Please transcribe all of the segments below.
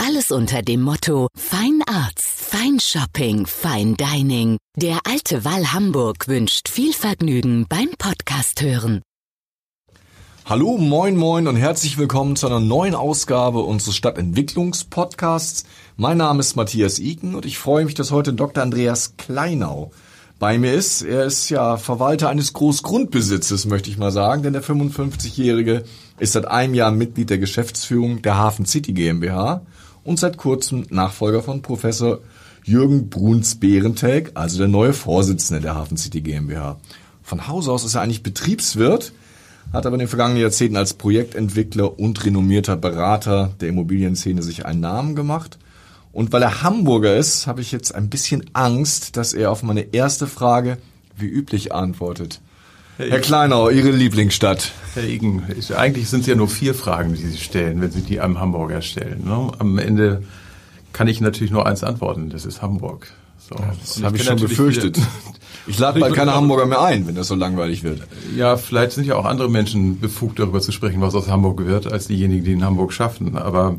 Alles unter dem Motto Fine Arts, Fine Shopping, Fine Dining. Der Alte Wall Hamburg wünscht viel Vergnügen beim Podcast hören. Hallo, moin, moin und herzlich willkommen zu einer neuen Ausgabe unseres Stadtentwicklungspodcasts. Mein Name ist Matthias Iken und ich freue mich, dass heute Dr. Andreas Kleinau bei mir ist. Er ist ja Verwalter eines Großgrundbesitzes, möchte ich mal sagen, denn der 55-Jährige ist seit einem Jahr Mitglied der Geschäftsführung der Hafen City GmbH und seit kurzem Nachfolger von Professor Jürgen Bruns-Behrentelk, also der neue Vorsitzende der Hafen City GmbH. Von Haus aus ist er eigentlich Betriebswirt, hat aber in den vergangenen Jahrzehnten als Projektentwickler und renommierter Berater der Immobilienszene sich einen Namen gemacht. Und weil er Hamburger ist, habe ich jetzt ein bisschen Angst, dass er auf meine erste Frage wie üblich antwortet. Herr Kleinau, Ihre Lieblingsstadt. Herr Igen, eigentlich sind es ja nur vier Fragen, die Sie stellen, wenn Sie die einem Hamburger stellen. Ne? Am Ende kann ich natürlich nur eins antworten, das ist Hamburg. So. Ja, das habe ich schon befürchtet. Ich lade bald keine Hamburger mehr ein, wenn das so langweilig wird. Ja, vielleicht sind ja auch andere Menschen befugt, darüber zu sprechen, was aus Hamburg wird, als diejenigen, die in Hamburg schaffen. Aber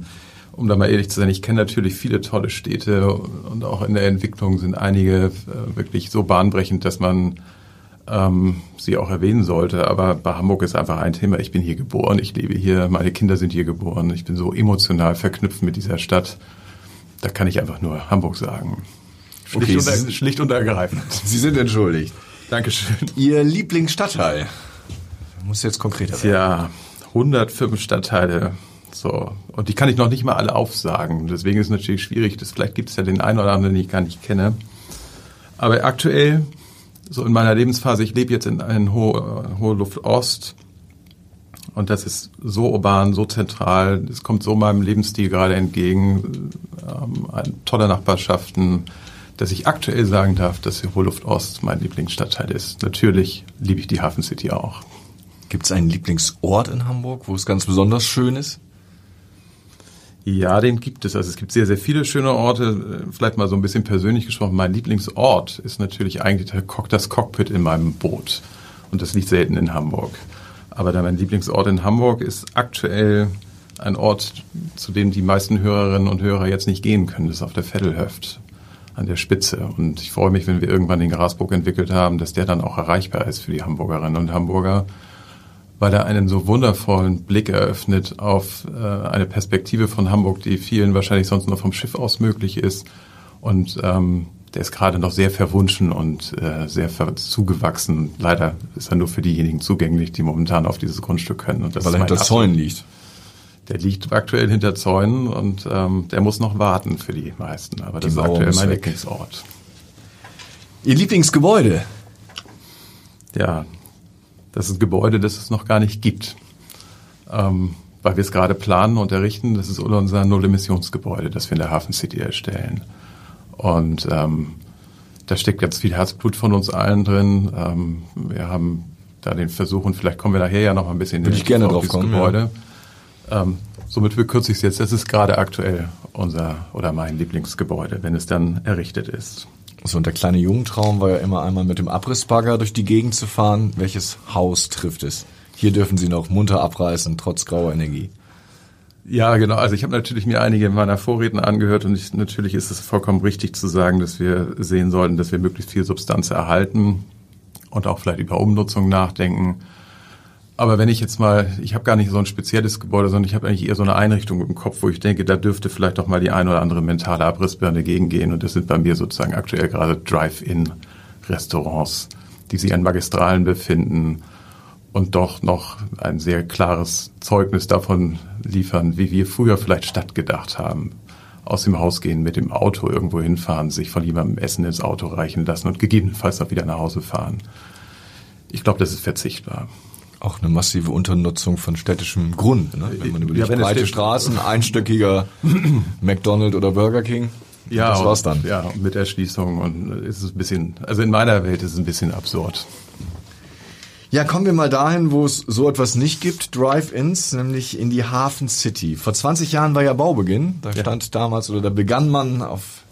um da mal ehrlich zu sein, ich kenne natürlich viele tolle Städte und auch in der Entwicklung sind einige äh, wirklich so bahnbrechend, dass man ähm, sie auch erwähnen sollte. Aber bei Hamburg ist einfach ein Thema. Ich bin hier geboren, ich lebe hier, meine Kinder sind hier geboren. Ich bin so emotional verknüpft mit dieser Stadt. Da kann ich einfach nur Hamburg sagen. Schlicht, okay, sind, schlicht und ergreifend. Sie sind entschuldigt. Dankeschön. Ihr Lieblingsstadtteil? Muss jetzt konkreter werden. Ja, 105 Stadtteile. So. Und die kann ich noch nicht mal alle aufsagen. Deswegen ist es natürlich schwierig. Das, vielleicht gibt es ja den einen oder anderen, den ich gar nicht kenne. Aber aktuell, so in meiner Lebensphase, ich lebe jetzt in, in Hohe, Hohe Luft Ost. Und das ist so urban, so zentral. Es kommt so meinem Lebensstil gerade entgegen. Ähm, tolle Nachbarschaften, dass ich aktuell sagen darf, dass Hohluft Ost mein Lieblingsstadtteil ist. Natürlich liebe ich die Hafen City auch. Gibt es einen Lieblingsort in Hamburg, wo es ganz besonders schön ist? Ja, den gibt es. Also es gibt sehr, sehr viele schöne Orte. Vielleicht mal so ein bisschen persönlich gesprochen. Mein Lieblingsort ist natürlich eigentlich das Cockpit in meinem Boot. Und das liegt selten in Hamburg. Aber mein Lieblingsort in Hamburg ist aktuell ein Ort, zu dem die meisten Hörerinnen und Hörer jetzt nicht gehen können. Das ist auf der Vettelhöft an der Spitze. Und ich freue mich, wenn wir irgendwann den Grasburg entwickelt haben, dass der dann auch erreichbar ist für die Hamburgerinnen und Hamburger, weil er einen so wundervollen Blick eröffnet auf äh, eine Perspektive von Hamburg, die vielen wahrscheinlich sonst nur vom Schiff aus möglich ist. Und ähm, der ist gerade noch sehr verwunschen und äh, sehr zugewachsen. Leider ist er nur für diejenigen zugänglich, die momentan auf dieses Grundstück können. Und das Weil er hinter Zäunen liegt. Der liegt aktuell hinter Zäunen und ähm, der muss noch warten für die meisten. Aber das die ist aktuell mein Lieblingsort. Ihr Lieblingsgebäude? Ja, das ist ein Gebäude, das es noch gar nicht gibt. Ähm, weil wir es gerade planen und errichten. Das ist unser Null-Emissionsgebäude, das wir in der Hafen City erstellen. Und ähm, da steckt ganz viel Herzblut von uns allen drin. Ähm, wir haben da den Versuch, und vielleicht kommen wir nachher ja noch ein bisschen Würde ich gerne drauf kommen, Gebäude. Ja ähm, somit verkürze ich es jetzt. Das ist gerade aktuell unser oder mein Lieblingsgebäude, wenn es dann errichtet ist. So, und der kleine Jugendtraum war ja immer einmal mit dem Abrissbagger durch die Gegend zu fahren. Welches Haus trifft es? Hier dürfen Sie noch munter abreißen, trotz grauer Energie. Ja, genau. Also ich habe natürlich mir einige meiner Vorredner angehört und ich, natürlich ist es vollkommen richtig zu sagen, dass wir sehen sollten, dass wir möglichst viel Substanz erhalten und auch vielleicht über Umnutzung nachdenken. Aber wenn ich jetzt mal, ich habe gar nicht so ein spezielles Gebäude, sondern ich habe eigentlich eher so eine Einrichtung im Kopf, wo ich denke, da dürfte vielleicht doch mal die ein oder andere mentale Abrissbirne gegengehen. Und das sind bei mir sozusagen aktuell gerade Drive-In-Restaurants, die sich an Magistralen befinden und doch noch ein sehr klares Zeugnis davon liefern, wie wir früher vielleicht Stadt gedacht haben. Aus dem Haus gehen, mit dem Auto irgendwo hinfahren, sich von jemandem Essen ins Auto reichen lassen und gegebenenfalls auch wieder nach Hause fahren. Ich glaube, das ist verzichtbar auch eine massive Unternutzung von städtischem Grund. Ne? Wenn man überlegt, ja, breite Straßen, einstöckiger McDonald's oder Burger King. Ja, das war's dann. Ja, mit Erschließung und ist es ein bisschen, also in meiner Welt ist es ein bisschen absurd. Ja, kommen wir mal dahin, wo es so etwas nicht gibt, Drive-Ins, nämlich in die Hafen City. Vor 20 Jahren war ja Baubeginn. Da ja. stand damals oder da begann man auf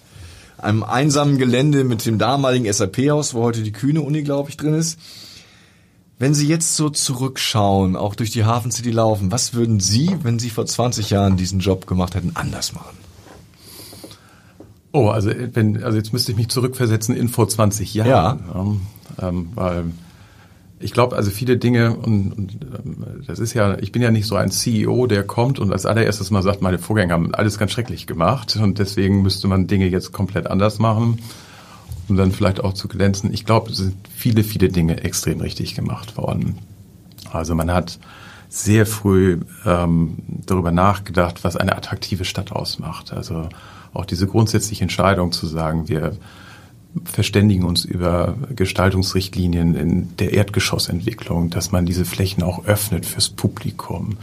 einem einsamen Gelände mit dem damaligen SAP-Haus, wo heute die Kühne Uni, glaube ich, drin ist. Wenn Sie jetzt so zurückschauen, auch durch die Hafen City laufen, was würden Sie, wenn Sie vor 20 Jahren diesen Job gemacht hätten, anders machen? Oh, also wenn, also jetzt müsste ich mich zurückversetzen in vor 20 Jahren. Ja. Ähm, weil ich glaube, also viele Dinge, und, und ähm, das ist ja, ich bin ja nicht so ein CEO, der kommt und als allererstes mal sagt, meine Vorgänger haben alles ganz schrecklich gemacht und deswegen müsste man Dinge jetzt komplett anders machen, um dann vielleicht auch zu glänzen. Ich glaube, es sind viele, viele Dinge extrem richtig gemacht worden. Also man hat sehr früh ähm, darüber nachgedacht, was eine attraktive Stadt ausmacht. Also auch diese grundsätzliche Entscheidung zu sagen, wir verständigen uns über Gestaltungsrichtlinien in der Erdgeschossentwicklung, dass man diese Flächen auch öffnet fürs Publikum.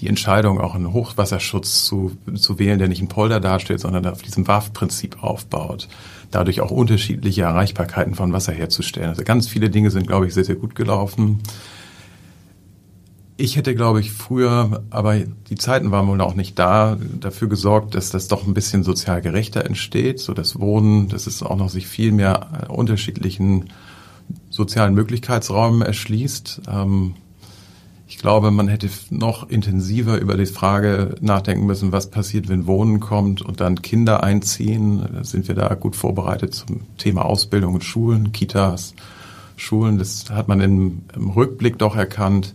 Die Entscheidung, auch einen Hochwasserschutz zu, zu wählen, der nicht ein Polder darstellt, sondern auf diesem WAF-Prinzip aufbaut. Dadurch auch unterschiedliche Erreichbarkeiten von Wasser herzustellen. Also ganz viele Dinge sind, glaube ich, sehr, sehr gut gelaufen. Ich hätte, glaube ich, früher, aber die Zeiten waren wohl auch nicht da, dafür gesorgt, dass das doch ein bisschen sozial gerechter entsteht, so das Wohnen, dass es auch noch sich viel mehr äh, unterschiedlichen sozialen Möglichkeitsräumen erschließt. Ähm, ich glaube, man hätte noch intensiver über die Frage nachdenken müssen, was passiert, wenn Wohnen kommt und dann Kinder einziehen. Sind wir da gut vorbereitet zum Thema Ausbildung und Schulen, Kitas, Schulen. Das hat man im, im Rückblick doch erkannt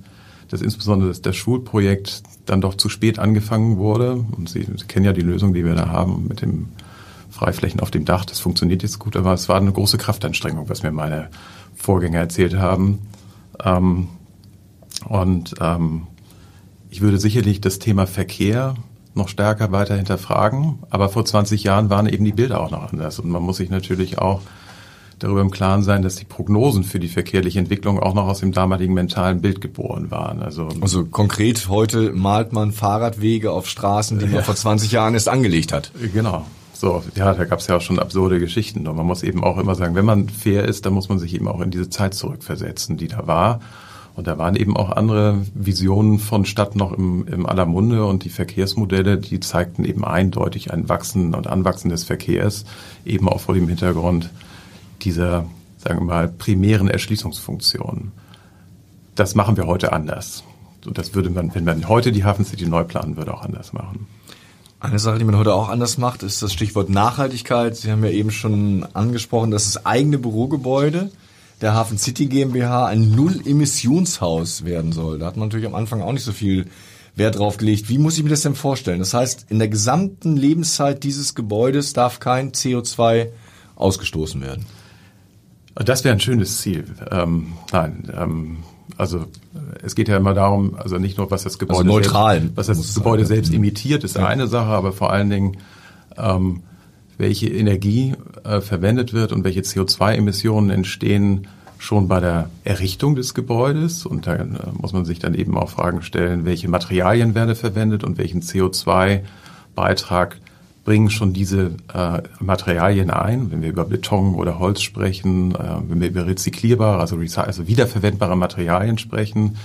dass insbesondere das, das Schulprojekt dann doch zu spät angefangen wurde. Und Sie, Sie kennen ja die Lösung, die wir da haben mit dem Freiflächen auf dem Dach. Das funktioniert jetzt gut, aber es war eine große Kraftanstrengung, was mir meine Vorgänger erzählt haben. Ähm, und ähm, ich würde sicherlich das Thema Verkehr noch stärker weiter hinterfragen. Aber vor 20 Jahren waren eben die Bilder auch noch anders. Und man muss sich natürlich auch darüber im Klaren sein, dass die Prognosen für die verkehrliche Entwicklung auch noch aus dem damaligen mentalen Bild geboren waren. Also, also konkret heute malt man Fahrradwege auf Straßen, die man ja. vor 20 Jahren erst angelegt hat. Genau. So, ja, da gab es ja auch schon absurde Geschichten. Und man muss eben auch immer sagen, wenn man fair ist, dann muss man sich eben auch in diese Zeit zurückversetzen, die da war. Und da waren eben auch andere Visionen von Stadt noch im, im aller Munde und die Verkehrsmodelle, die zeigten eben eindeutig ein Wachsen und Anwachsen des Verkehrs, eben auch vor dem Hintergrund dieser, sagen wir mal, primären Erschließungsfunktion. Das machen wir heute anders. Und das würde man, wenn man heute die Hafen City neu planen würde, auch anders machen. Eine Sache, die man heute auch anders macht, ist das Stichwort Nachhaltigkeit. Sie haben ja eben schon angesprochen, dass das eigene Bürogebäude der Hafen City GmbH ein Null-Emissionshaus werden soll. Da hat man natürlich am Anfang auch nicht so viel Wert drauf gelegt. Wie muss ich mir das denn vorstellen? Das heißt, in der gesamten Lebenszeit dieses Gebäudes darf kein CO2 ausgestoßen werden. Das wäre ein schönes Ziel. Ähm, nein, ähm, also es geht ja immer darum, also nicht nur was das Gebäude also neutral, selbst, was das Gebäude sein. selbst imitiert, ist ja. eine Sache, aber vor allen Dingen ähm, welche Energie äh, verwendet wird und welche CO2-Emissionen entstehen schon bei der Errichtung des Gebäudes. Und da äh, muss man sich dann eben auch Fragen stellen, welche Materialien werden verwendet und welchen CO2-Beitrag bringen schon diese äh, Materialien ein, wenn wir über Beton oder Holz sprechen, äh, wenn wir über rezyklierbare, also, also wiederverwendbare Materialien sprechen.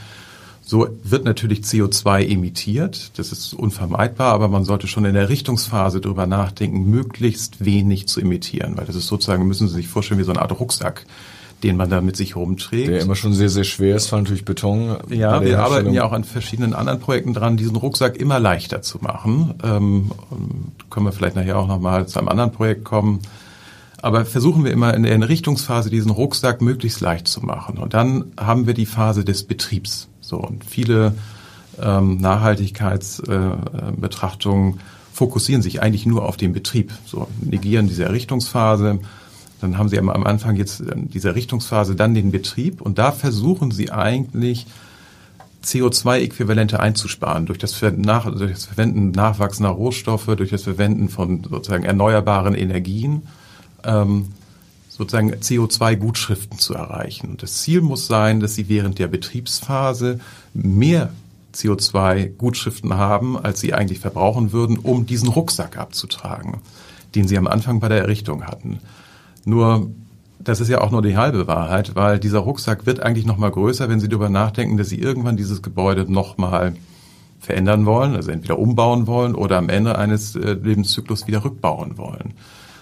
So wird natürlich CO2 emittiert, das ist unvermeidbar, aber man sollte schon in der Richtungsphase darüber nachdenken, möglichst wenig zu emittieren, weil das ist sozusagen, müssen Sie sich vorstellen, wie so eine Art Rucksack den man da mit sich rumträgt. Der immer schon sehr, sehr schwer ist, vor allem durch Beton. Ja, wir arbeiten ja auch an verschiedenen anderen Projekten dran, diesen Rucksack immer leichter zu machen. Ähm, können wir vielleicht nachher auch nochmal zu einem anderen Projekt kommen. Aber versuchen wir immer in der Richtungsphase diesen Rucksack möglichst leicht zu machen. Und dann haben wir die Phase des Betriebs. So, und viele ähm, Nachhaltigkeitsbetrachtungen äh, fokussieren sich eigentlich nur auf den Betrieb. So, negieren diese Errichtungsphase, dann haben Sie am Anfang jetzt in dieser Richtungsphase dann den Betrieb und da versuchen Sie eigentlich CO2-Äquivalente einzusparen durch das, nach, durch das Verwenden nachwachsender Rohstoffe, durch das Verwenden von sozusagen erneuerbaren Energien, ähm, sozusagen CO2-Gutschriften zu erreichen. Und das Ziel muss sein, dass Sie während der Betriebsphase mehr CO2-Gutschriften haben, als Sie eigentlich verbrauchen würden, um diesen Rucksack abzutragen. den sie am Anfang bei der Errichtung hatten. Nur das ist ja auch nur die halbe Wahrheit, weil dieser Rucksack wird eigentlich noch mal größer, wenn Sie darüber nachdenken, dass Sie irgendwann dieses Gebäude noch mal verändern wollen, also entweder umbauen wollen oder am Ende eines äh, Lebenszyklus wieder rückbauen wollen.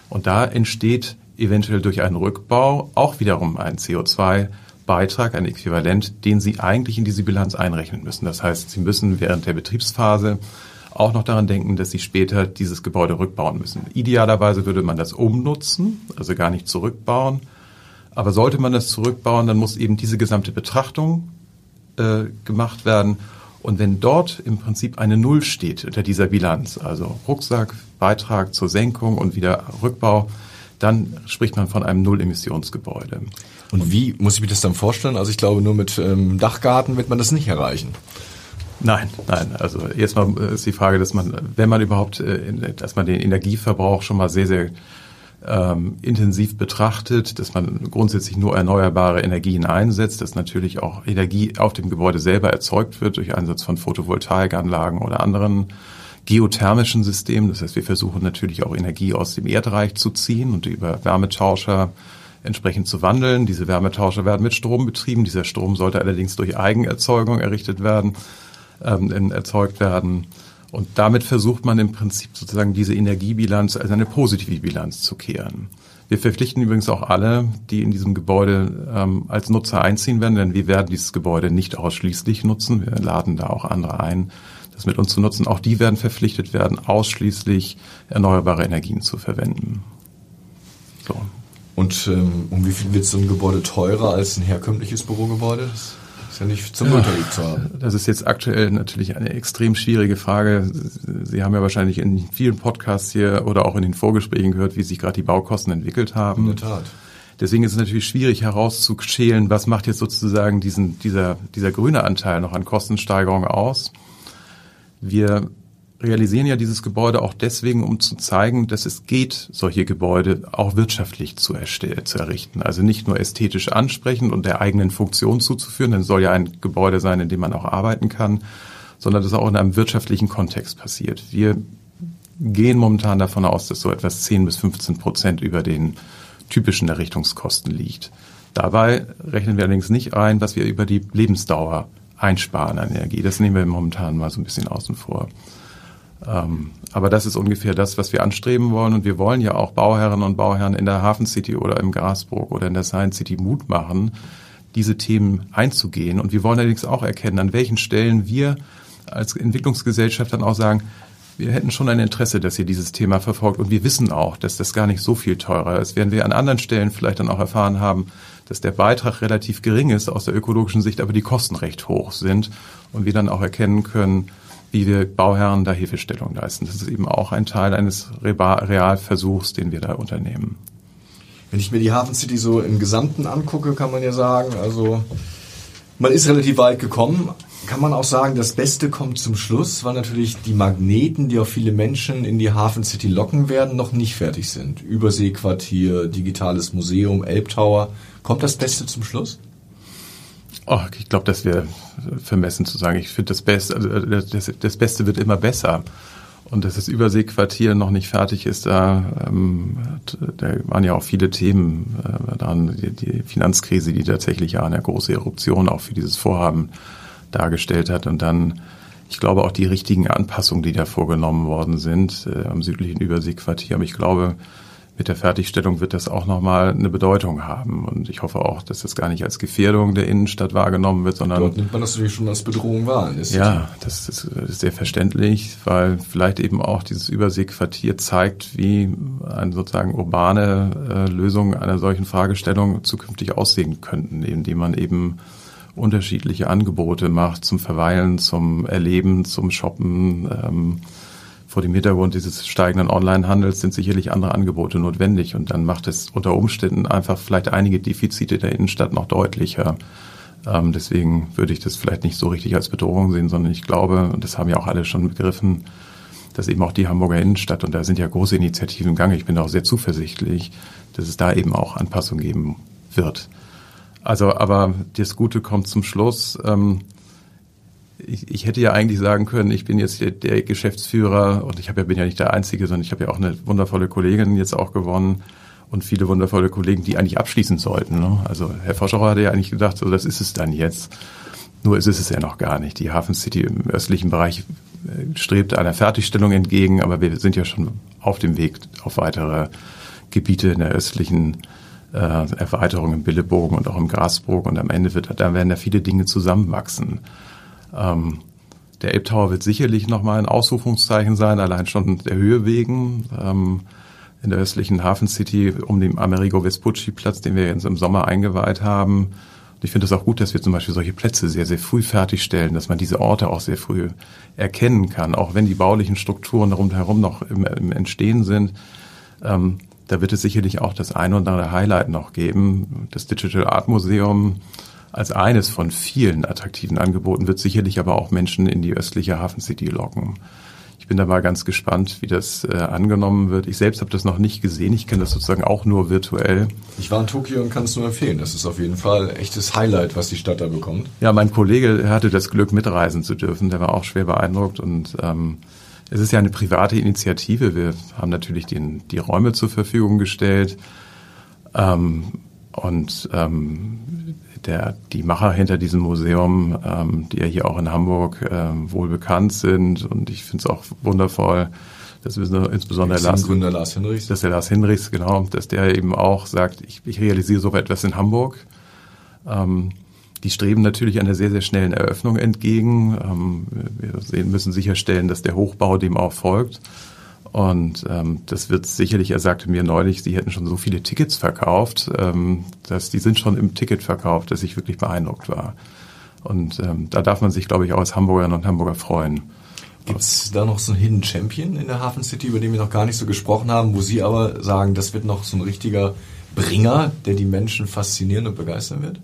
Und da entsteht eventuell durch einen Rückbau auch wiederum ein CO2-Beitrag, ein Äquivalent, den Sie eigentlich in diese Bilanz einrechnen müssen. Das heißt, Sie müssen während der Betriebsphase auch noch daran denken, dass Sie später dieses Gebäude rückbauen müssen. Idealerweise würde man das umnutzen, also gar nicht zurückbauen. Aber sollte man das zurückbauen, dann muss eben diese gesamte Betrachtung äh, gemacht werden. Und wenn dort im Prinzip eine Null steht unter dieser Bilanz, also Rucksack, Beitrag zur Senkung und wieder Rückbau, dann spricht man von einem Null-Emissionsgebäude. Und wie muss ich mir das dann vorstellen? Also ich glaube, nur mit ähm, Dachgarten wird man das nicht erreichen. Nein, nein. Also erstmal ist die Frage, dass man, wenn man überhaupt, äh, dass man den Energieverbrauch schon mal sehr, sehr ähm, intensiv betrachtet, dass man grundsätzlich nur erneuerbare Energien einsetzt, dass natürlich auch Energie auf dem Gebäude selber erzeugt wird durch Einsatz von Photovoltaikanlagen oder anderen geothermischen Systemen. Das heißt, wir versuchen natürlich auch Energie aus dem Erdreich zu ziehen und über Wärmetauscher entsprechend zu wandeln. Diese Wärmetauscher werden mit Strom betrieben. Dieser Strom sollte allerdings durch Eigenerzeugung errichtet werden, ähm, erzeugt werden. Und damit versucht man im Prinzip sozusagen diese Energiebilanz als eine positive Bilanz zu kehren. Wir verpflichten übrigens auch alle, die in diesem Gebäude ähm, als Nutzer einziehen werden, denn wir werden dieses Gebäude nicht ausschließlich nutzen. Wir laden da auch andere ein, das mit uns zu nutzen. Auch die werden verpflichtet werden, ausschließlich erneuerbare Energien zu verwenden. So. Und ähm, um wie viel wird so ein Gebäude teurer als ein herkömmliches Bürogebäude? Das ist ja nicht zum Unterlieg zu haben. Das ist jetzt aktuell natürlich eine extrem schwierige Frage. Sie haben ja wahrscheinlich in vielen Podcasts hier oder auch in den Vorgesprächen gehört, wie sich gerade die Baukosten entwickelt haben. In der Tat. Deswegen ist es natürlich schwierig herauszuschälen, was macht jetzt sozusagen diesen, dieser, dieser grüne Anteil noch an Kostensteigerung aus. Wir realisieren ja dieses Gebäude auch deswegen, um zu zeigen, dass es geht, solche Gebäude auch wirtschaftlich zu, zu errichten. Also nicht nur ästhetisch ansprechend und der eigenen Funktion zuzuführen, denn es soll ja ein Gebäude sein, in dem man auch arbeiten kann, sondern dass auch in einem wirtschaftlichen Kontext passiert. Wir gehen momentan davon aus, dass so etwas 10 bis 15 Prozent über den typischen Errichtungskosten liegt. Dabei rechnen wir allerdings nicht ein, was wir über die Lebensdauer einsparen an Energie. Das nehmen wir momentan mal so ein bisschen außen vor. Ähm, aber das ist ungefähr das, was wir anstreben wollen. Und wir wollen ja auch Bauherren und Bauherren in der Hafen City oder im Grasburg oder in der Science City Mut machen, diese Themen einzugehen. Und wir wollen allerdings auch erkennen, an welchen Stellen wir als Entwicklungsgesellschaft dann auch sagen, wir hätten schon ein Interesse, dass ihr dieses Thema verfolgt. Und wir wissen auch, dass das gar nicht so viel teurer ist. Werden wir an anderen Stellen vielleicht dann auch erfahren haben, dass der Beitrag relativ gering ist aus der ökologischen Sicht, aber die Kosten recht hoch sind. Und wir dann auch erkennen können, wie wir Bauherren da Hilfestellung leisten. Das ist eben auch ein Teil eines Realversuchs, den wir da unternehmen. Wenn ich mir die Hafen City so im Gesamten angucke, kann man ja sagen, also man ist relativ weit gekommen. Kann man auch sagen, das Beste kommt zum Schluss, weil natürlich die Magneten, die auch viele Menschen in die Hafen City locken werden, noch nicht fertig sind. Überseequartier, digitales Museum, Elbtower. Kommt das Beste zum Schluss? Oh, ich glaube, das wäre vermessen zu sagen. Ich finde, das Beste, also das, das, Beste wird immer besser. Und dass das Überseequartier noch nicht fertig ist, da, ähm, da waren ja auch viele Themen äh, dran. Die, die Finanzkrise, die tatsächlich ja eine große Eruption auch für dieses Vorhaben dargestellt hat. Und dann, ich glaube, auch die richtigen Anpassungen, die da vorgenommen worden sind äh, am südlichen Überseequartier. Aber ich glaube, mit der Fertigstellung wird das auch nochmal eine Bedeutung haben. Und ich hoffe auch, dass das gar nicht als Gefährdung der Innenstadt wahrgenommen wird, sondern. Dort nimmt man das natürlich schon als Bedrohung wahr. Ja, das ist sehr verständlich, weil vielleicht eben auch dieses Überseequartier zeigt, wie eine sozusagen urbane äh, Lösung einer solchen Fragestellung zukünftig aussehen könnten, indem man eben unterschiedliche Angebote macht zum Verweilen, zum Erleben, zum Shoppen. Ähm, vor dem Hintergrund dieses steigenden Onlinehandels sind sicherlich andere Angebote notwendig und dann macht es unter Umständen einfach vielleicht einige Defizite der Innenstadt noch deutlicher. Ähm, deswegen würde ich das vielleicht nicht so richtig als Bedrohung sehen, sondern ich glaube, und das haben ja auch alle schon begriffen, dass eben auch die Hamburger Innenstadt, und da sind ja große Initiativen im Gange, ich bin auch sehr zuversichtlich, dass es da eben auch Anpassungen geben wird. Also, aber das Gute kommt zum Schluss. Ähm, ich, ich hätte ja eigentlich sagen können, ich bin jetzt der, der Geschäftsführer und ich ja, bin ja nicht der Einzige, sondern ich habe ja auch eine wundervolle Kollegin jetzt auch gewonnen und viele wundervolle Kollegen, die eigentlich abschließen sollten. Ne? Also Herr Forscherau hatte ja eigentlich gedacht, so das ist es dann jetzt. Nur ist es ja noch gar nicht. Die Hafen City im östlichen Bereich äh, strebt einer Fertigstellung entgegen, aber wir sind ja schon auf dem Weg auf weitere Gebiete in der östlichen äh, Erweiterung im Billebogen und auch im Grasburg und am Ende wird, da werden da viele Dinge zusammenwachsen. Ähm, der Elbtower wird sicherlich nochmal ein Ausrufungszeichen sein, allein schon der Höhe wegen. Ähm, in der östlichen Hafen City um den Amerigo Vespucci Platz, den wir jetzt im Sommer eingeweiht haben. Und ich finde es auch gut, dass wir zum Beispiel solche Plätze sehr, sehr früh fertigstellen, dass man diese Orte auch sehr früh erkennen kann, auch wenn die baulichen Strukturen rundherum noch im, im Entstehen sind. Ähm, da wird es sicherlich auch das ein oder andere Highlight noch geben. Das Digital Art Museum als eines von vielen attraktiven Angeboten wird sicherlich aber auch Menschen in die östliche Hafen City locken. Ich bin da mal ganz gespannt, wie das äh, angenommen wird. Ich selbst habe das noch nicht gesehen. Ich kenne das sozusagen auch nur virtuell. Ich war in Tokio und kann es nur empfehlen. Das ist auf jeden Fall echtes Highlight, was die Stadt da bekommt. Ja, mein Kollege hatte das Glück, mitreisen zu dürfen. Der war auch schwer beeindruckt und ähm, es ist ja eine private Initiative. Wir haben natürlich den, die Räume zur Verfügung gestellt. Ähm, und ähm, der, die Macher hinter diesem Museum, ähm, die ja hier auch in Hamburg ähm, wohl bekannt sind. Und ich finde es auch wundervoll, dass wir insbesondere Lars, Gründer Lars Hinrichs. Dass der Lars Hinrichs, genau, dass der eben auch sagt, ich, ich realisiere so etwas in Hamburg. Ähm, die streben natürlich einer sehr, sehr schnellen Eröffnung entgegen. Ähm, wir sehen, müssen sicherstellen, dass der Hochbau dem auch folgt. Und ähm, das wird sicherlich, er sagte mir neulich, sie hätten schon so viele Tickets verkauft, ähm, dass die sind schon im Ticketverkauf, dass ich wirklich beeindruckt war. Und ähm, da darf man sich, glaube ich, auch als Hamburgerinnen und Hamburger freuen. Gibt es da noch so einen Hidden Champion in der Hafen City, über den wir noch gar nicht so gesprochen haben, wo Sie aber sagen, das wird noch so ein richtiger Bringer, der die Menschen faszinieren und begeistern wird?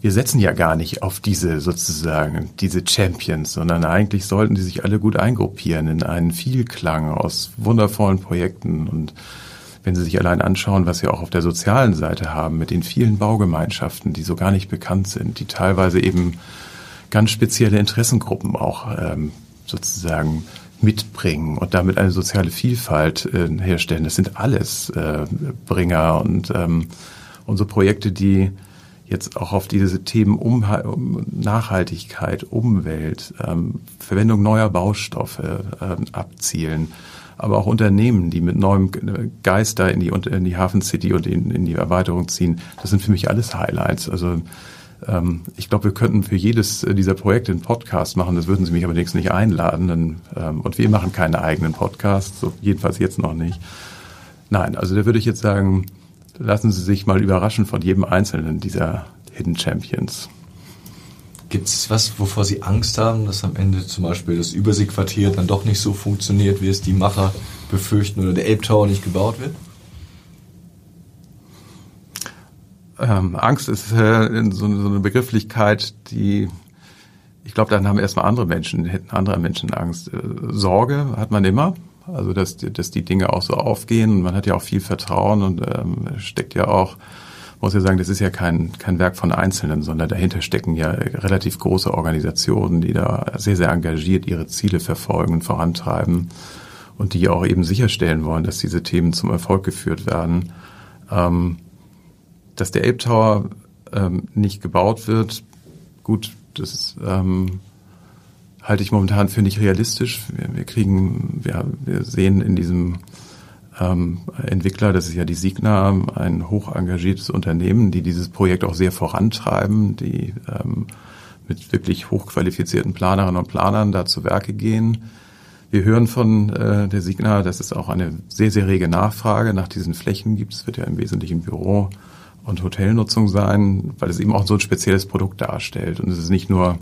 Wir setzen ja gar nicht auf diese sozusagen, diese Champions, sondern eigentlich sollten die sich alle gut eingruppieren in einen Vielklang aus wundervollen Projekten und wenn Sie sich allein anschauen, was wir auch auf der sozialen Seite haben, mit den vielen Baugemeinschaften, die so gar nicht bekannt sind, die teilweise eben ganz spezielle Interessengruppen auch ähm, sozusagen mitbringen und damit eine soziale Vielfalt äh, herstellen. Das sind alles äh, Bringer und ähm, unsere Projekte, die jetzt auch auf diese Themen um, Nachhaltigkeit, Umwelt, ähm, Verwendung neuer Baustoffe äh, abzielen. Aber auch Unternehmen, die mit neuem Geist da in die, in die Hafen City und in, in die Erweiterung ziehen, das sind für mich alles Highlights. Also ähm, ich glaube, wir könnten für jedes dieser Projekte einen Podcast machen. Das würden Sie mich aber nächstes nicht einladen. Denn, ähm, und wir machen keine eigenen Podcasts, so jedenfalls jetzt noch nicht. Nein, also da würde ich jetzt sagen, lassen Sie sich mal überraschen von jedem einzelnen dieser Hidden Champions. Gibt es was, wovor Sie Angst haben, dass am Ende zum Beispiel das Überseequartier dann doch nicht so funktioniert, wie es die Macher befürchten oder der Elbtower nicht gebaut wird? Ähm, Angst ist äh, so, so, eine Begrifflichkeit, die ich glaube, dann haben erstmal andere Menschen, hätten andere Menschen Angst. Äh, Sorge hat man immer. Also dass, dass die Dinge auch so aufgehen und man hat ja auch viel Vertrauen und ähm, steckt ja auch, muss ja sagen, das ist ja kein, kein Werk von Einzelnen, sondern dahinter stecken ja relativ große Organisationen, die da sehr, sehr engagiert ihre Ziele verfolgen und vorantreiben und die auch eben sicherstellen wollen, dass diese Themen zum Erfolg geführt werden. Ähm, dass der Elbtower ähm, nicht gebaut wird, gut, das ähm, halte ich momentan für nicht realistisch. Wir, wir kriegen, wir, wir sehen in diesem ähm, Entwickler, das ist ja die Signa, ein hoch engagiertes Unternehmen, die dieses Projekt auch sehr vorantreiben, die ähm, mit wirklich hochqualifizierten Planerinnen und Planern da zu Werke gehen. Wir hören von äh, der Signa, dass es auch eine sehr, sehr rege Nachfrage nach diesen Flächen gibt. Es wird ja im Wesentlichen Büro- und Hotelnutzung sein, weil es eben auch so ein spezielles Produkt darstellt. Und es ist nicht nur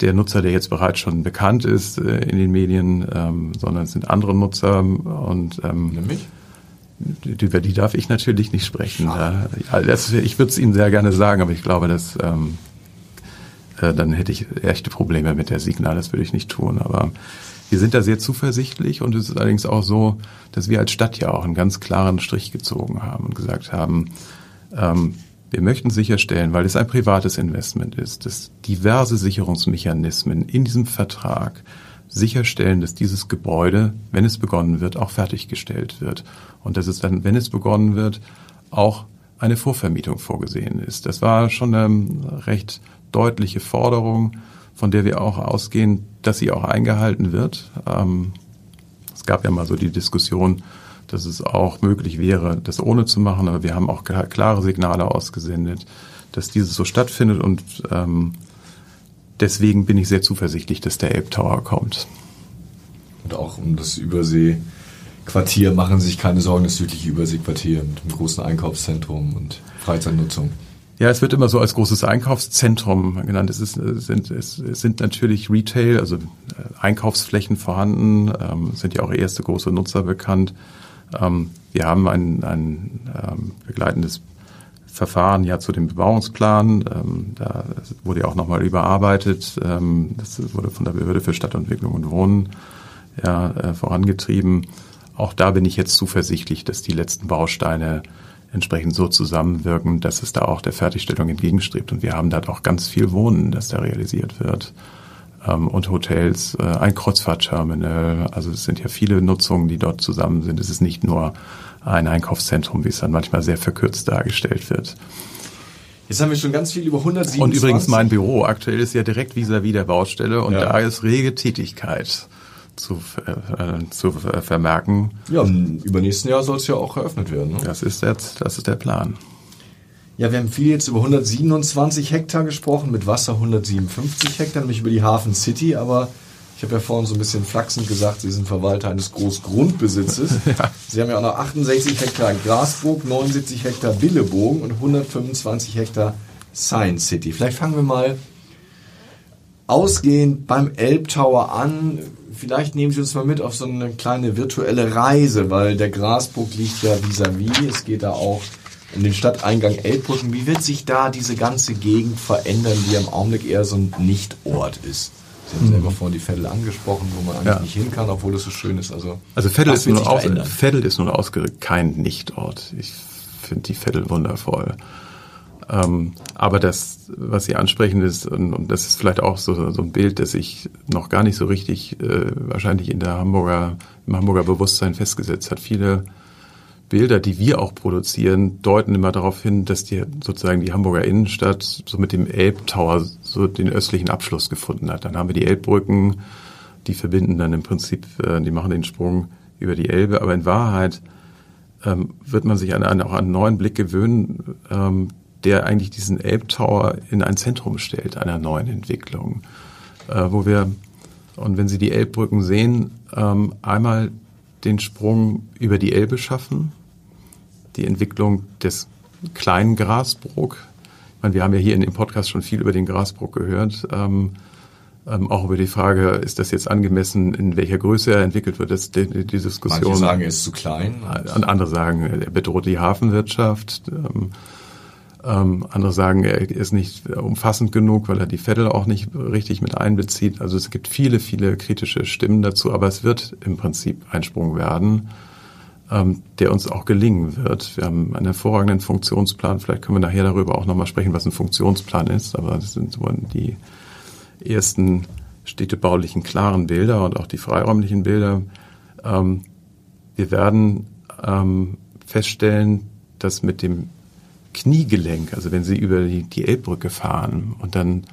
der Nutzer, der jetzt bereits schon bekannt ist äh, in den Medien, ähm, sondern es sind andere Nutzer und ähm, Nämlich? über die darf ich natürlich nicht sprechen. Ja, das, ich würde es Ihnen sehr gerne sagen, aber ich glaube, dass ähm, äh, dann hätte ich echte Probleme mit der Signal, das würde ich nicht tun. Aber wir sind da sehr zuversichtlich und es ist allerdings auch so, dass wir als Stadt ja auch einen ganz klaren Strich gezogen haben und gesagt haben, ähm, Wir möchten sicherstellen, weil es ein privates Investment ist, dass diverse Sicherungsmechanismen in diesem Vertrag sicherstellen, dass dieses Gebäude, wenn es begonnen wird, auch fertiggestellt wird. Und dass es dann, wenn es begonnen wird, auch eine Vorvermietung vorgesehen ist. Das war schon eine recht deutliche Forderung, von der wir auch ausgehen, dass sie auch eingehalten wird. Ähm, es gab ja mal so die Diskussion, dass es auch möglich wäre, das ohne zu machen, aber wir haben auch klare Signale ausgesendet, dass dieses so stattfindet und ähm, deswegen bin ich sehr zuversichtlich, dass der Elb Tower kommt. Und auch um das Überseequartier machen sich keine Sorgen, das südliche Überseequartier mit einem großen Einkaufszentrum und Freizeitnutzung. Ja, es wird immer so als großes Einkaufszentrum genannt. Es, ist, es, sind, es sind natürlich Retail, also äh, Einkaufsflächen vorhanden, ähm, sind ja auch erste große Nutzer bekannt. Ähm, wir haben ein, ein ähm, begleitendes Verfahren ja zu dem Bebauungsplan. Ähm, da wurde ja auch nochmal überarbeitet. Ähm, das wurde von der Behörde für Stadtentwicklung und Wohnen ja, äh, vorangetrieben. Auch da bin ich jetzt zuversichtlich, dass die letzten Bausteine entsprechend so zusammenwirken, dass es da auch der Fertigstellung entgegenstrebt. Und wir haben da auch ganz viel Wohnen, das da realisiert wird. Ähm, und Hotels, äh, ein Kreuzfahrtterminal. Also es sind ja viele Nutzungen, die dort zusammen sind. Es ist nicht nur ein Einkaufszentrum, wie es dann manchmal sehr verkürzt dargestellt wird. Jetzt haben wir schon ganz viel über 127. Und übrigens mein Büro aktuell ist ja direkt vis-à-vis -vis der Baustelle und ja. da ist rege Tätigkeit zu, äh, zu vermerken. Ja, im übernächsten Jahr soll es ja auch eröffnet werden. Ne? Das ist jetzt, das ist der Plan. Ja, wir haben viel jetzt über 127 Hektar gesprochen, mit Wasser 157 Hektar, nämlich über die Hafen City, aber ich habe ja vorhin so ein bisschen flachsend gesagt, Sie sind Verwalter eines Großgrundbesitzes. ja. Sie haben ja auch noch 68 Hektar Grasburg, 79 Hektar Billebogen und 125 Hektar Science City. Vielleicht fangen wir mal ausgehend beim Elbtower an. Vielleicht nehmen Sie uns mal mit auf so eine kleine virtuelle Reise, weil der Grasburg liegt ja vis-à-vis. -vis. Es geht da auch um den Stadteingang Elbbrücken. Wie wird sich da diese ganze Gegend verändern, die im Augenblick eher so ein Nichtort ist? Sie haben selber vorhin die Veddel angesprochen, wo man eigentlich ja. nicht hin kann, obwohl es so schön ist. Also, also Veddel, ist nun, aus, Veddel ist nun ausgerückt kein Nichtort. Ich finde die Veddel wundervoll. Ähm, aber das, was Sie ansprechen, ist, und, und, das ist vielleicht auch so, so ein Bild, das sich noch gar nicht so richtig äh, wahrscheinlich in der Hamburger, im Hamburger Bewusstsein festgesetzt hat. Viele Bilder, die wir auch produzieren, deuten immer darauf hin, dass die sozusagen die Hamburger Innenstadt so mit dem Elbtower so den östlichen Abschluss gefunden hat. Dann haben wir die Elbbrücken, die verbinden dann im Prinzip, äh, die machen den Sprung über die Elbe. Aber in Wahrheit ähm, wird man sich an einen, auch einen neuen Blick gewöhnen, ähm, der eigentlich diesen Elbtower in ein Zentrum stellt einer neuen Entwicklung, äh, wo wir und wenn Sie die Elbbrücken sehen, ähm, einmal den Sprung über die Elbe schaffen, die Entwicklung des kleinen Grasbrook. Ich meine, wir haben ja hier in dem Podcast schon viel über den Grasbrook gehört. Ähm, ähm, auch über die Frage, ist das jetzt angemessen, in welcher Größe er entwickelt wird, das die, die Diskussion. Manche sagen, er ist zu klein. Und andere sagen, er bedroht die Hafenwirtschaft. Ähm, ähm, andere sagen, er ist nicht umfassend genug, weil er die Vettel auch nicht richtig mit einbezieht. Also es gibt viele, viele kritische Stimmen dazu, aber es wird im Prinzip ein Sprung werden, ähm, der uns auch gelingen wird. Wir haben einen hervorragenden Funktionsplan. Vielleicht können wir nachher darüber auch nochmal sprechen, was ein Funktionsplan ist, aber das sind so die ersten städtebaulichen klaren Bilder und auch die freiräumlichen Bilder. Ähm, wir werden ähm, feststellen, dass mit dem Kniegelenk, also wenn Sie über die, die Elbbrücke fahren und dann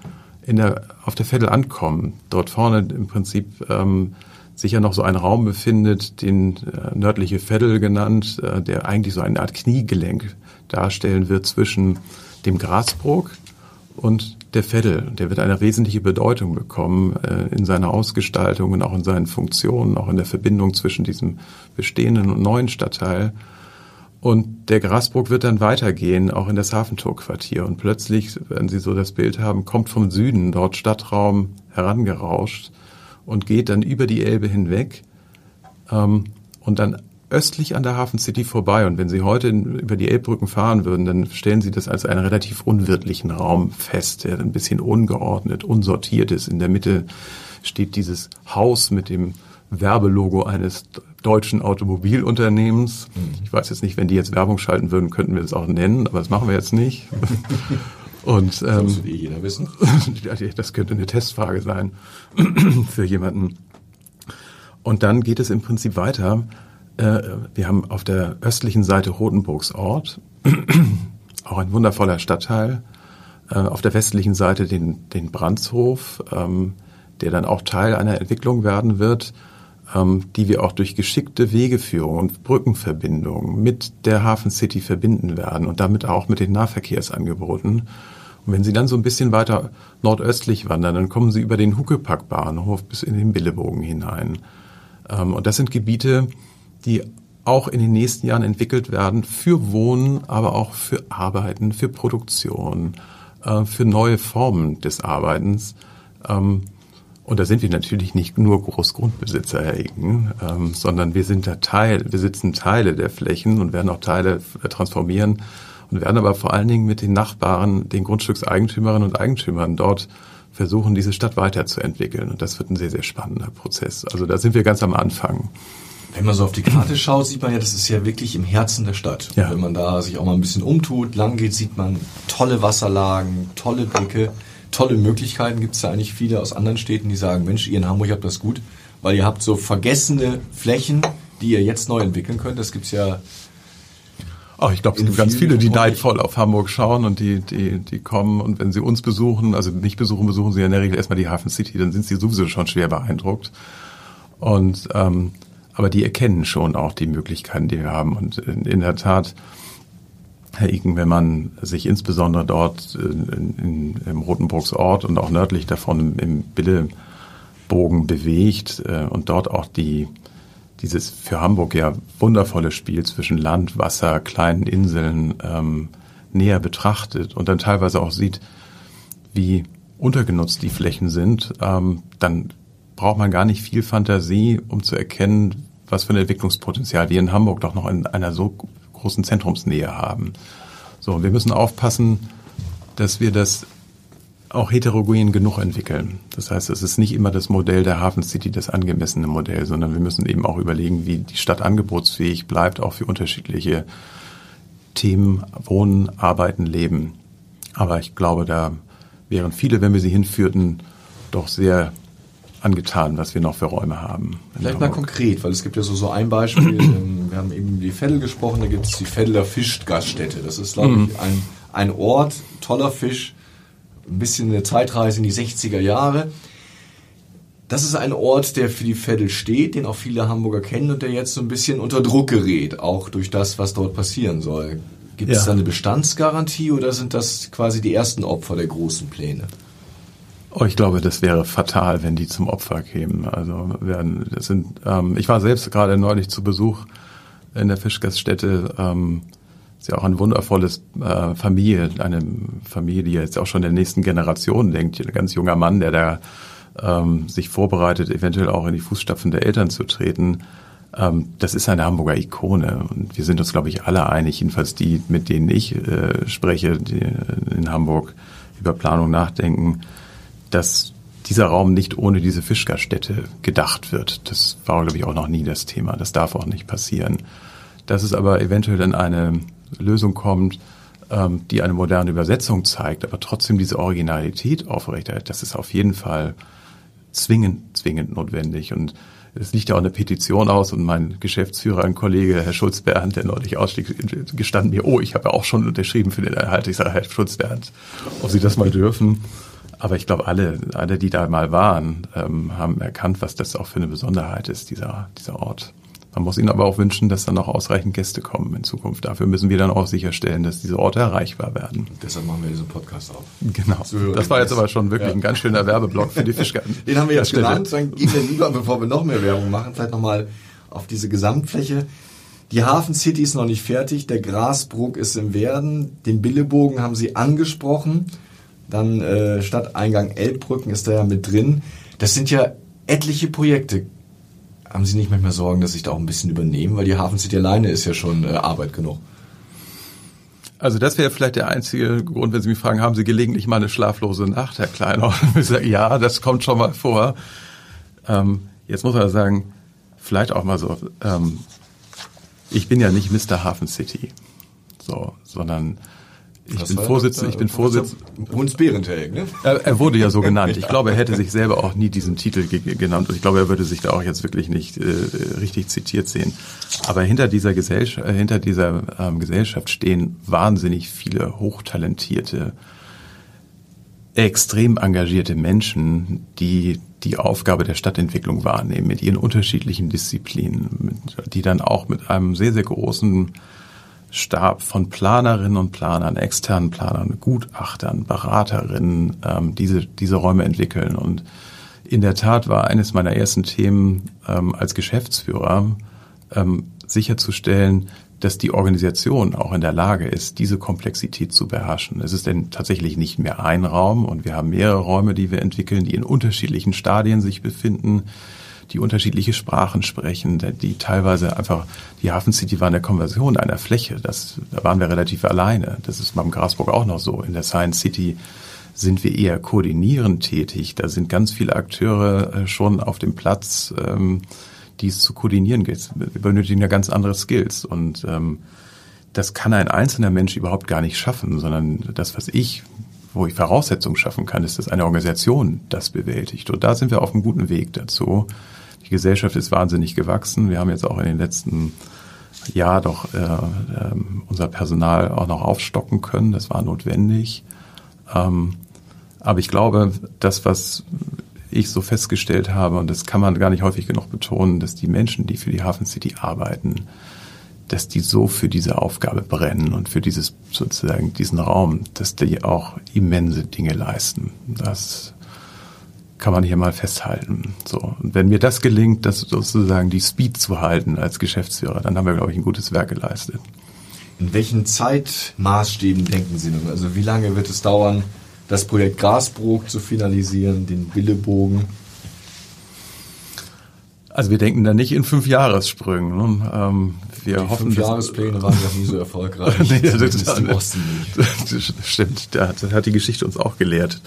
in der, auf der Vettel ankommen, dort vorne im Prinzip ähm, sich ja noch so ein Raum befindet, den äh, nördliche Vettel genannt, äh, der eigentlich so eine Art Kniegelenk darstellen wird zwischen dem Grasbrook und der Vettel. Der wird eine wesentliche Bedeutung bekommen äh, in seiner Ausgestaltung und auch in seinen Funktionen, auch in der Verbindung zwischen diesem bestehenden und neuen Stadtteil. Und der Grasbrook wird dann weitergehen, auch in das Hafentorquartier. Und plötzlich, wenn Sie so das Bild haben, kommt vom Süden dort Stadtraum herangerauscht und geht dann über die Elbe hinweg ähm, und dann östlich an der Hafen City vorbei. Und wenn Sie heute über die Elbbrücken fahren würden, dann stellen Sie das als einen relativ unwirtlichen Raum fest, der ein bisschen ungeordnet, unsortiert ist. In der Mitte steht dieses Haus mit dem Werbelogo eines deutschen Automobilunternehmens. Mhm. Ich weiß jetzt nicht, wenn die jetzt Werbung schalten würden, könnten wir das auch nennen, aber das machen wir jetzt nicht. Und ähm, das eh jeder wissen. das könnte eine Testfrage sein für jemanden. Und dann geht es im Prinzip weiter. Äh, wir haben auf der östlichen Seite Rotenburgs Ort, auch ein wundervoller Stadtteil. Äh, auf der westlichen Seite den, den Brandshof, ähm, der dann auch Teil einer Entwicklung werden wird, die wir auch durch geschickte Wegeführung und Brückenverbindungen mit der Hafen City verbinden werden und damit auch mit den Nahverkehrsangeboten. Und wenn Sie dann so ein bisschen weiter nordöstlich wandern, dann kommen Sie über den Huckepack-Bahnhof bis in den Billebogen hinein. Ähm, und das sind Gebiete, die auch in den nächsten Jahren entwickelt werden für Wohnen, aber auch für Arbeiten, für Produktion, äh, für neue Formen des Arbeitens. Und da sind wir natürlich nicht nur Großgrundbesitzer, Herr Egen, ähm, sondern wir sind da Teil, wir sitzen Teile der Flächen und werden auch Teile transformieren und werden aber vor allen Dingen mit den Nachbarn, den Grundstückseigentümerinnen und Eigentümern dort versuchen, diese Stadt weiterzuentwickeln. Und das wird ein sehr, sehr spannender Prozess. Also da sind wir ganz am Anfang. Wenn man so auf die Karte schaut, sieht man ja, das ist ja wirklich im Herzen der Stadt. Ja. Wenn man da sich auch mal ein bisschen umtut, lang geht, sieht man tolle Wasserlagen, tolle Blicke, tolle Möglichkeiten. Gibt es ja eigentlich viele aus anderen Städten, die sagen, Mensch, ihr in Hamburg habt das gut, weil ihr habt so vergessene Flächen, die ihr jetzt neu entwickeln könnt. Das gibt's ja Ach, ich glaube, es gibt ganz viele, die neidvoll auf Hamburg schauen und die, die, die kommen und wenn sie uns besuchen, also nicht besuchen, besuchen sie in der Regel erstmal die Hafen City, dann sind sie sowieso schon schwer beeindruckt. Und ähm, aber die erkennen schon auch die Möglichkeiten, die wir haben. Und in, in der Tat, Herr Iken, wenn man sich insbesondere dort in, in, im Rotenburgs Ort und auch nördlich davon im Billebogen bewegt äh, und dort auch die dieses für Hamburg ja wundervolle Spiel zwischen Land, Wasser, kleinen Inseln ähm, näher betrachtet und dann teilweise auch sieht, wie untergenutzt die Flächen sind, ähm, dann braucht man gar nicht viel Fantasie, um zu erkennen, was für ein Entwicklungspotenzial wir in Hamburg doch noch in einer so großen Zentrumsnähe haben. So, wir müssen aufpassen, dass wir das auch heterogen genug entwickeln. Das heißt, es ist nicht immer das Modell der Hafen City das angemessene Modell, sondern wir müssen eben auch überlegen, wie die Stadt angebotsfähig bleibt, auch für unterschiedliche Themen, Wohnen, Arbeiten, Leben. Aber ich glaube, da wären viele, wenn wir sie hinführten, doch sehr angetan, was wir noch für Räume haben. Vielleicht mal konkret, weil es gibt ja so, so ein Beispiel, ähm, wir haben eben die Veddel gesprochen, da gibt es die Veddeler Fischgaststätte. Das ist, glaube ich, mhm. ein, ein Ort, toller Fisch, ein bisschen eine Zeitreise in die 60er Jahre. Das ist ein Ort, der für die Veddel steht, den auch viele Hamburger kennen und der jetzt so ein bisschen unter Druck gerät, auch durch das, was dort passieren soll. Gibt ja. es da eine Bestandsgarantie oder sind das quasi die ersten Opfer der großen Pläne? Oh, ich glaube, das wäre fatal, wenn die zum Opfer kämen. Also werden, das sind, ähm, ich war selbst gerade neulich zu Besuch in der Fischgaststätte. Ähm, ist ja auch ein wundervolles äh, Familie, eine Familie, die jetzt auch schon der nächsten Generation denkt. Ein ganz junger Mann, der da ähm, sich vorbereitet, eventuell auch in die Fußstapfen der Eltern zu treten. Ähm, das ist eine Hamburger Ikone und wir sind uns, glaube ich, alle einig, jedenfalls die, mit denen ich äh, spreche, die in Hamburg über Planung nachdenken, dass dieser Raum nicht ohne diese Fischgaststätte gedacht wird. Das war, glaube ich, auch noch nie das Thema. Das darf auch nicht passieren. Dass es aber eventuell dann eine Lösung kommt, ähm, die eine moderne Übersetzung zeigt, aber trotzdem diese Originalität aufrechterhält, das ist auf jeden Fall zwingend, zwingend notwendig. Und es liegt ja auch eine Petition aus und mein Geschäftsführer, ein Kollege, Herr Schulz-Berndt, der neulich ausstieg, gestanden mir, oh, ich habe ja auch schon unterschrieben für den Erhalt. Ich sage, Herr Schulz-Berndt, ob Sie das mal dürfen. Aber ich glaube, alle, alle, die da mal waren, ähm, haben erkannt, was das auch für eine Besonderheit ist, dieser, dieser Ort. Man muss ihnen aber auch wünschen, dass dann noch ausreichend Gäste kommen in Zukunft. Dafür müssen wir dann auch sicherstellen, dass diese Orte erreichbar werden. Deshalb machen wir diesen Podcast auf. Genau. So, das war jetzt aber schon wirklich ja. ein ganz schöner Werbeblock für die Fischgarten. Den haben wir jetzt genannt. Dann gehen wir lieber, bevor wir noch mehr Werbung machen, vielleicht nochmal auf diese Gesamtfläche. Die Hafen City ist noch nicht fertig. Der Grasbruck ist im Werden. Den Billebogen haben Sie angesprochen. Dann äh, Stadteingang Elbbrücken ist da ja mit drin. Das sind ja etliche Projekte haben Sie nicht manchmal Sorgen, dass sich da auch ein bisschen übernehmen? Weil die Hafen City alleine ist ja schon äh, Arbeit genug. Also das wäre vielleicht der einzige Grund, wenn Sie mich fragen, haben Sie gelegentlich mal eine schlaflose Nacht, Herr Kleiner? ja, das kommt schon mal vor. Ähm, jetzt muss man sagen, vielleicht auch mal so, ähm, ich bin ja nicht Mr. Hafen City, so, sondern ich bin Vorsitzender, ich bin Vorsitzender. Hunds Behrentheg, ne? Er, er, wurde ja so genannt. Ich glaube, er hätte sich selber auch nie diesen Titel genannt und ich glaube, er würde sich da auch jetzt wirklich nicht äh, richtig zitiert sehen. Aber hinter dieser Gesellschaft, äh, hinter dieser ähm, Gesellschaft stehen wahnsinnig viele hochtalentierte, extrem engagierte Menschen, die die Aufgabe der Stadtentwicklung wahrnehmen mit ihren unterschiedlichen Disziplinen, die dann auch mit einem sehr, sehr großen Stab von Planerinnen und Planern, externen Planern, Gutachtern, Beraterinnen ähm, diese, diese Räume entwickeln. Und in der Tat war eines meiner ersten Themen ähm, als Geschäftsführer ähm, sicherzustellen, dass die Organisation auch in der Lage ist, diese Komplexität zu beherrschen. Es ist denn tatsächlich nicht mehr ein Raum und wir haben mehrere Räume, die wir entwickeln, die in unterschiedlichen Stadien sich befinden die unterschiedliche Sprachen sprechen, die teilweise einfach, die Hafen City war eine Konversion einer Fläche. Das, da waren wir relativ alleine. Das ist beim Grasburg auch noch so. In der Science City sind wir eher koordinierend tätig. Da sind ganz viele Akteure äh, schon auf dem Platz, ähm, die es zu koordinieren geht. Wir benötigen ja ganz andere Skills und ähm, das kann ein einzelner Mensch überhaupt gar nicht schaffen, sondern das, was ich, wo ich Voraussetzungen schaffen kann, ist, dass eine Organisation das bewältigt. Und da sind wir auf einem guten Weg dazu. Die Gesellschaft ist wahnsinnig gewachsen. Wir haben jetzt auch in den letzten Jahr doch äh, äh, unser Personal auch noch aufstocken können. Das war notwendig. Ähm, aber ich glaube, das, was ich so festgestellt habe, und das kann man gar nicht häufig genug betonen, dass die Menschen, die für die Hafen City arbeiten, dass die so für diese Aufgabe brennen und für dieses sozusagen diesen Raum, dass die auch immense Dinge leisten. Das kann man hier mal festhalten. So. Und wenn mir das gelingt, das sozusagen die Speed zu halten als Geschäftsführer, dann haben wir, glaube ich, ein gutes Werk geleistet. In welchen Zeitmaßstäben denken Sie nun? Also wie lange wird es dauern, das Projekt Grasbrook zu finalisieren, den Billebogen? Also wir denken da nicht in fünf Jahressprüngen. Ne? Ähm, wir Die hoffen, fünf Jahrespläne waren ja nie so erfolgreich. nee, das, das, das, das stimmt, das hat die Geschichte uns auch gelehrt.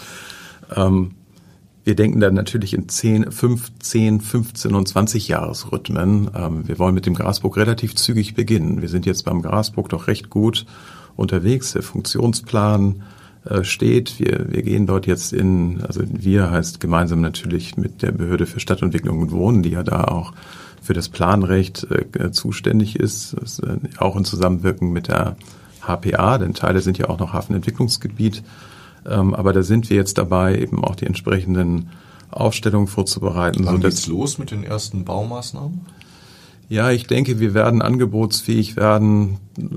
Ähm, wir denken dann natürlich in 10, 15, 15 und 20 Jahresrhythmen. Ähm, wir wollen mit dem Grasburg relativ zügig beginnen. Wir sind jetzt beim Grasburg doch recht gut unterwegs. Der Funktionsplan äh, steht. Wir, wir gehen dort jetzt in, also wir heißt gemeinsam natürlich mit der Behörde für Stadtentwicklung und Wohnen, die ja da auch für das Planrecht äh, zuständig ist, das, äh, auch in Zusammenwirken mit der HPA, denn Teile sind ja auch noch Hafenentwicklungsgebiet. Ähm, aber da sind wir jetzt dabei, eben auch die entsprechenden Aufstellungen vorzubereiten. Wann geht's los mit den ersten Baumaßnahmen? Ja, ich denke, wir werden angebotsfähig werden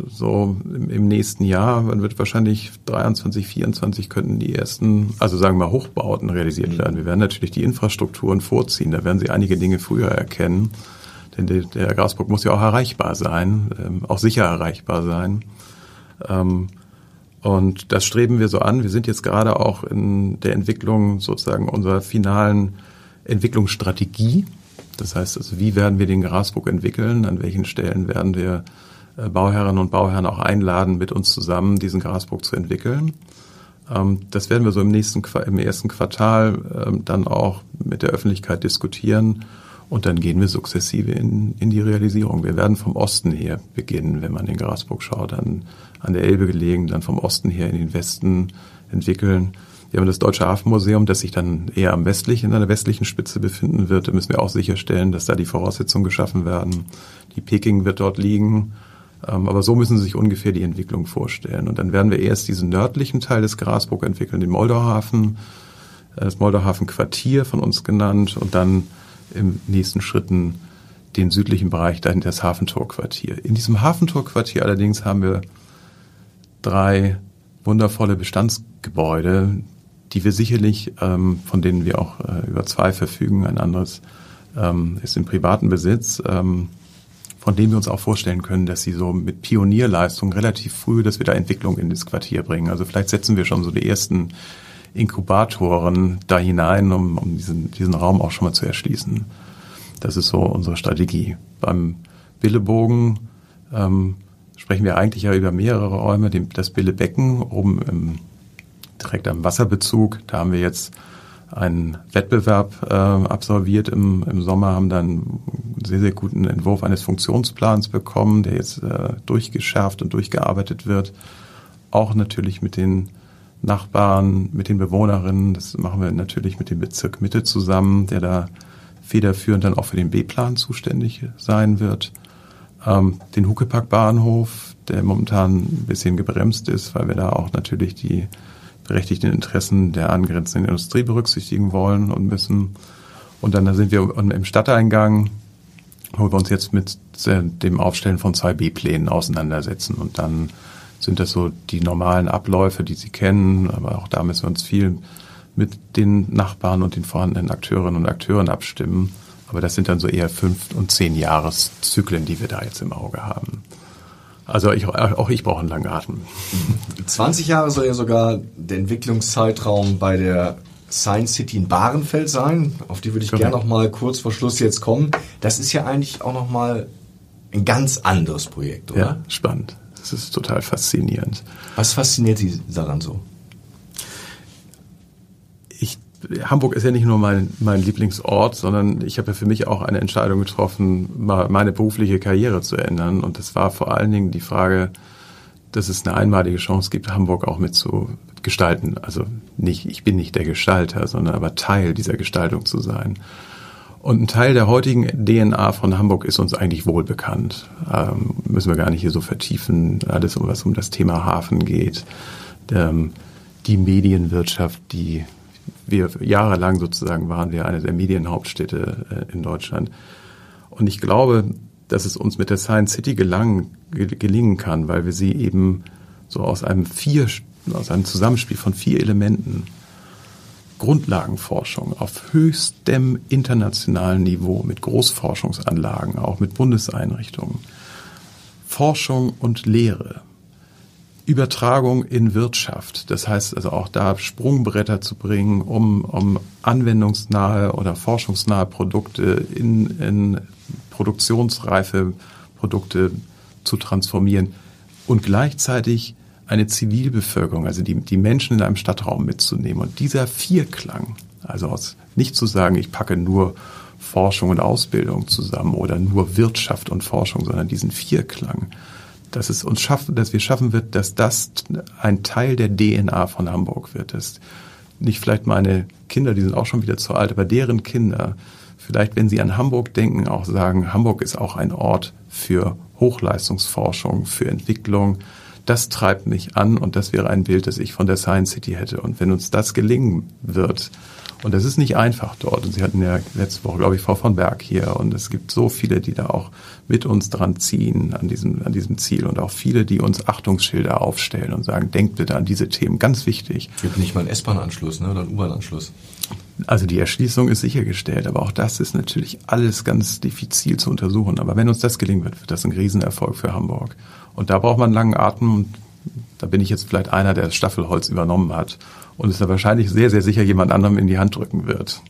so im, im, nächsten Jahr. Man wird wahrscheinlich 23, 24 könnten die ersten, also sagen wir Hochbauten realisiert mhm. werden. Wir werden natürlich die Infrastrukturen vorziehen. Da werden Sie einige Dinge früher erkennen. Denn der, der Grasburg muss ja auch erreichbar sein, ähm, auch sicher erreichbar sein. Ähm, und das streben wir so an. Wir sind jetzt gerade auch in der Entwicklung sozusagen unserer finalen Entwicklungsstrategie. Das heißt, also wie werden wir den Grasburg entwickeln? An welchen Stellen werden wir äh, Bauherrinnen und Bauherren auch einladen, mit uns zusammen diesen Grasburg zu entwickeln? Ähm, das werden wir so im nächsten, im ersten Quartal ähm, dann auch mit der Öffentlichkeit diskutieren. Und dann gehen wir sukzessive in, in die Realisierung. Wir werden vom Osten her beginnen, wenn man den Grasburg schaut, an, an der Elbe gelegen, dann vom Osten her in den Westen entwickeln. Wir haben das Deutsche Hafenmuseum, das sich dann eher am westlichen, in einer westlichen Spitze befinden wird. Da müssen wir auch sicherstellen, dass da die Voraussetzungen geschaffen werden. Die Peking wird dort liegen. Ähm, aber so müssen Sie sich ungefähr die Entwicklung vorstellen. Und dann werden wir erst diesen nördlichen Teil des Grasburg entwickeln, den Moldauhafen, äh, das Moldauhafen Quartier von uns genannt und dann im nächsten Schritten den südlichen Bereich, dahinter das Hafentorquartier. In diesem Hafentorquartier allerdings haben wir drei wundervolle Bestandsgebäude, die wir sicherlich, ähm, von denen wir auch äh, über zwei verfügen, ein anderes ähm, ist im privaten Besitz, ähm, von dem wir uns auch vorstellen können, dass sie so mit Pionierleistung relativ früh, dass wir da Entwicklung in das Quartier bringen. Also vielleicht setzen wir schon so die ersten Inkubatoren da hinein, um, um diesen, diesen Raum auch schon mal zu erschließen. Das ist so unsere Strategie. Beim Billebogen ähm, sprechen wir eigentlich ja über mehrere Räume. das Billebecken oben im, direkt am Wasserbezug, da haben wir jetzt einen Wettbewerb äh, absolviert im, im Sommer, haben dann einen sehr, sehr guten Entwurf eines Funktionsplans bekommen, der jetzt äh, durchgeschärft und durchgearbeitet wird. Auch natürlich mit den Nachbarn, mit den Bewohnerinnen. Das machen wir natürlich mit dem Bezirk Mitte zusammen, der da federführend dann auch für den B-Plan zuständig sein wird. Ähm, den Huckepack-Bahnhof, der momentan ein bisschen gebremst ist, weil wir da auch natürlich die berechtigten Interessen der angrenzenden Industrie berücksichtigen wollen und müssen. Und dann da sind wir im Stadteingang, wo wir uns jetzt mit dem Aufstellen von zwei B-Plänen auseinandersetzen. Und dann sind das so die normalen Abläufe, die Sie kennen, aber auch da müssen wir uns viel mit den Nachbarn und den vorhandenen Akteurinnen und Akteuren abstimmen. Aber das sind dann so eher fünf und zehn Jahreszyklen, die wir da jetzt im Auge haben. Also ich, auch ich brauche einen langen Atem. 20 Jahre soll ja sogar der Entwicklungszeitraum bei der Science City in Bahrenfeld sein. Auf die würde ich gerne noch mal kurz vor Schluss jetzt kommen. Das ist ja eigentlich auch noch mal ein ganz anderes Projekt, oder? Ja, spannend. Das ist total faszinierend. Was fasziniert Sie daran so? Hamburg ist ja nicht nur mein, mein Lieblingsort, sondern ich habe ja für mich auch eine Entscheidung getroffen, meine berufliche Karriere zu ändern. Und das war vor allen Dingen die Frage, dass es eine einmalige Chance gibt, Hamburg auch mit zu gestalten. Also nicht, ich bin nicht der Gestalter, sondern aber Teil dieser Gestaltung zu sein. Und ein Teil der heutigen DNA von Hamburg ist uns eigentlich wohl bekannt. Ähm, müssen wir gar nicht hier so vertiefen. Alles, was um das Thema Hafen geht. Ähm, die Medienwirtschaft, die wir jahrelang sozusagen waren wir eine der Medienhauptstädte äh, in Deutschland. Und ich glaube, dass es uns mit der Science City gelang, gelingen kann, weil wir sie eben so aus einem vier, aus einem Zusammenspiel von vier Elementen Grundlagenforschung auf höchstem internationalen Niveau mit Großforschungsanlagen, auch mit Bundeseinrichtungen, Forschung und Lehre, Übertragung in Wirtschaft. Das heißt also auch da Sprungbretter zu bringen, um, um anwendungsnahe oder forschungsnahe Produkte in, in produktionsreife Produkte zu transformieren und gleichzeitig eine Zivilbevölkerung, also die, die Menschen in einem Stadtraum mitzunehmen. Und dieser Vierklang, also aus, nicht zu sagen, ich packe nur Forschung und Ausbildung zusammen oder nur Wirtschaft und Forschung, sondern diesen Vierklang, dass es uns schaffen, dass wir schaffen wird, dass das ein Teil der DNA von Hamburg wird. Dass nicht vielleicht meine Kinder, die sind auch schon wieder zu alt, aber deren Kinder vielleicht, wenn sie an Hamburg denken, auch sagen, Hamburg ist auch ein Ort für Hochleistungsforschung, für Entwicklung. Das treibt mich an und das wäre ein Bild, das ich von der Science City hätte. Und wenn uns das gelingen wird, und das ist nicht einfach dort. Und Sie hatten ja letzte Woche, glaube ich, Frau von Berg hier. Und es gibt so viele, die da auch mit uns dran ziehen an diesem, an diesem Ziel. Und auch viele, die uns Achtungsschilder aufstellen und sagen, denkt bitte an diese Themen. Ganz wichtig. Es gibt nicht mal einen S-Bahn-Anschluss ne, oder einen U-Bahn-Anschluss. Also die Erschließung ist sichergestellt, aber auch das ist natürlich alles ganz diffizil zu untersuchen. Aber wenn uns das gelingen wird, wird das ein Riesenerfolg für Hamburg. Und da braucht man einen langen Atem und da bin ich jetzt vielleicht einer, der das Staffelholz übernommen hat und es da wahrscheinlich sehr, sehr sicher jemand anderem in die Hand drücken wird.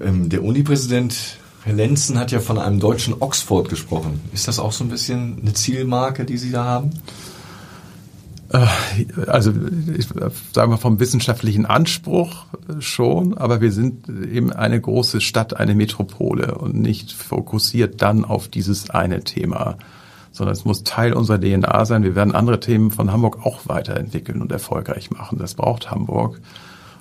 Ähm, der Uni-Präsident Herr Lenzen hat ja von einem deutschen Oxford gesprochen. Ist das auch so ein bisschen eine Zielmarke, die Sie da haben? Äh, also ich sage mal vom wissenschaftlichen Anspruch schon, aber wir sind eben eine große Stadt, eine Metropole und nicht fokussiert dann auf dieses eine Thema sondern es muss Teil unserer DNA sein. Wir werden andere Themen von Hamburg auch weiterentwickeln und erfolgreich machen. Das braucht Hamburg.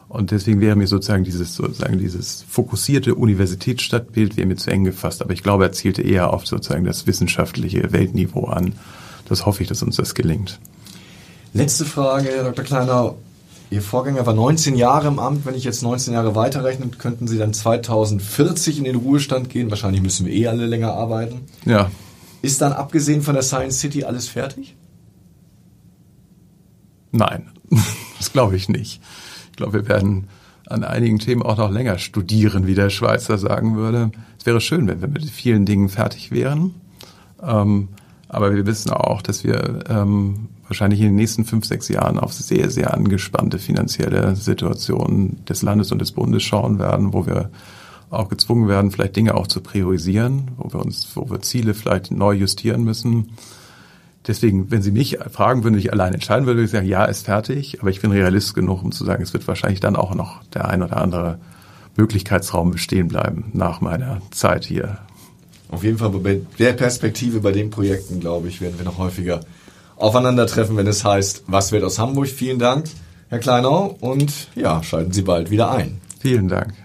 Und deswegen wäre mir sozusagen dieses, sozusagen dieses fokussierte Universitätsstadtbild wäre mir zu eng gefasst. Aber ich glaube, er zielte eher auf sozusagen das wissenschaftliche Weltniveau an. Das hoffe ich, dass uns das gelingt. Letzte Frage, Dr. Kleiner. Ihr Vorgänger war 19 Jahre im Amt. Wenn ich jetzt 19 Jahre weiterrechne, könnten Sie dann 2040 in den Ruhestand gehen. Wahrscheinlich müssen wir eh alle länger arbeiten. Ja, ist dann abgesehen von der Science City alles fertig? Nein, das glaube ich nicht. Ich glaube, wir werden an einigen Themen auch noch länger studieren, wie der Schweizer sagen würde. Es wäre schön, wenn wir mit vielen Dingen fertig wären. Ähm, aber wir wissen auch, dass wir ähm, wahrscheinlich in den nächsten fünf, sechs Jahren auf sehr, sehr angespannte finanzielle Situationen des Landes und des Bundes schauen werden, wo wir auch gezwungen werden, vielleicht Dinge auch zu priorisieren, wo wir uns, wo wir Ziele vielleicht neu justieren müssen. Deswegen, wenn Sie mich fragen, würden ich allein entscheiden, würde ich sagen, ja, ist fertig. Aber ich bin Realist genug, um zu sagen, es wird wahrscheinlich dann auch noch der ein oder andere Möglichkeitsraum bestehen bleiben nach meiner Zeit hier. Auf jeden Fall bei der Perspektive bei den Projekten, glaube ich, werden wir noch häufiger aufeinandertreffen, wenn es heißt, was wird aus Hamburg? Vielen Dank, Herr Kleinau, und ja, schalten Sie bald wieder ein. Vielen Dank.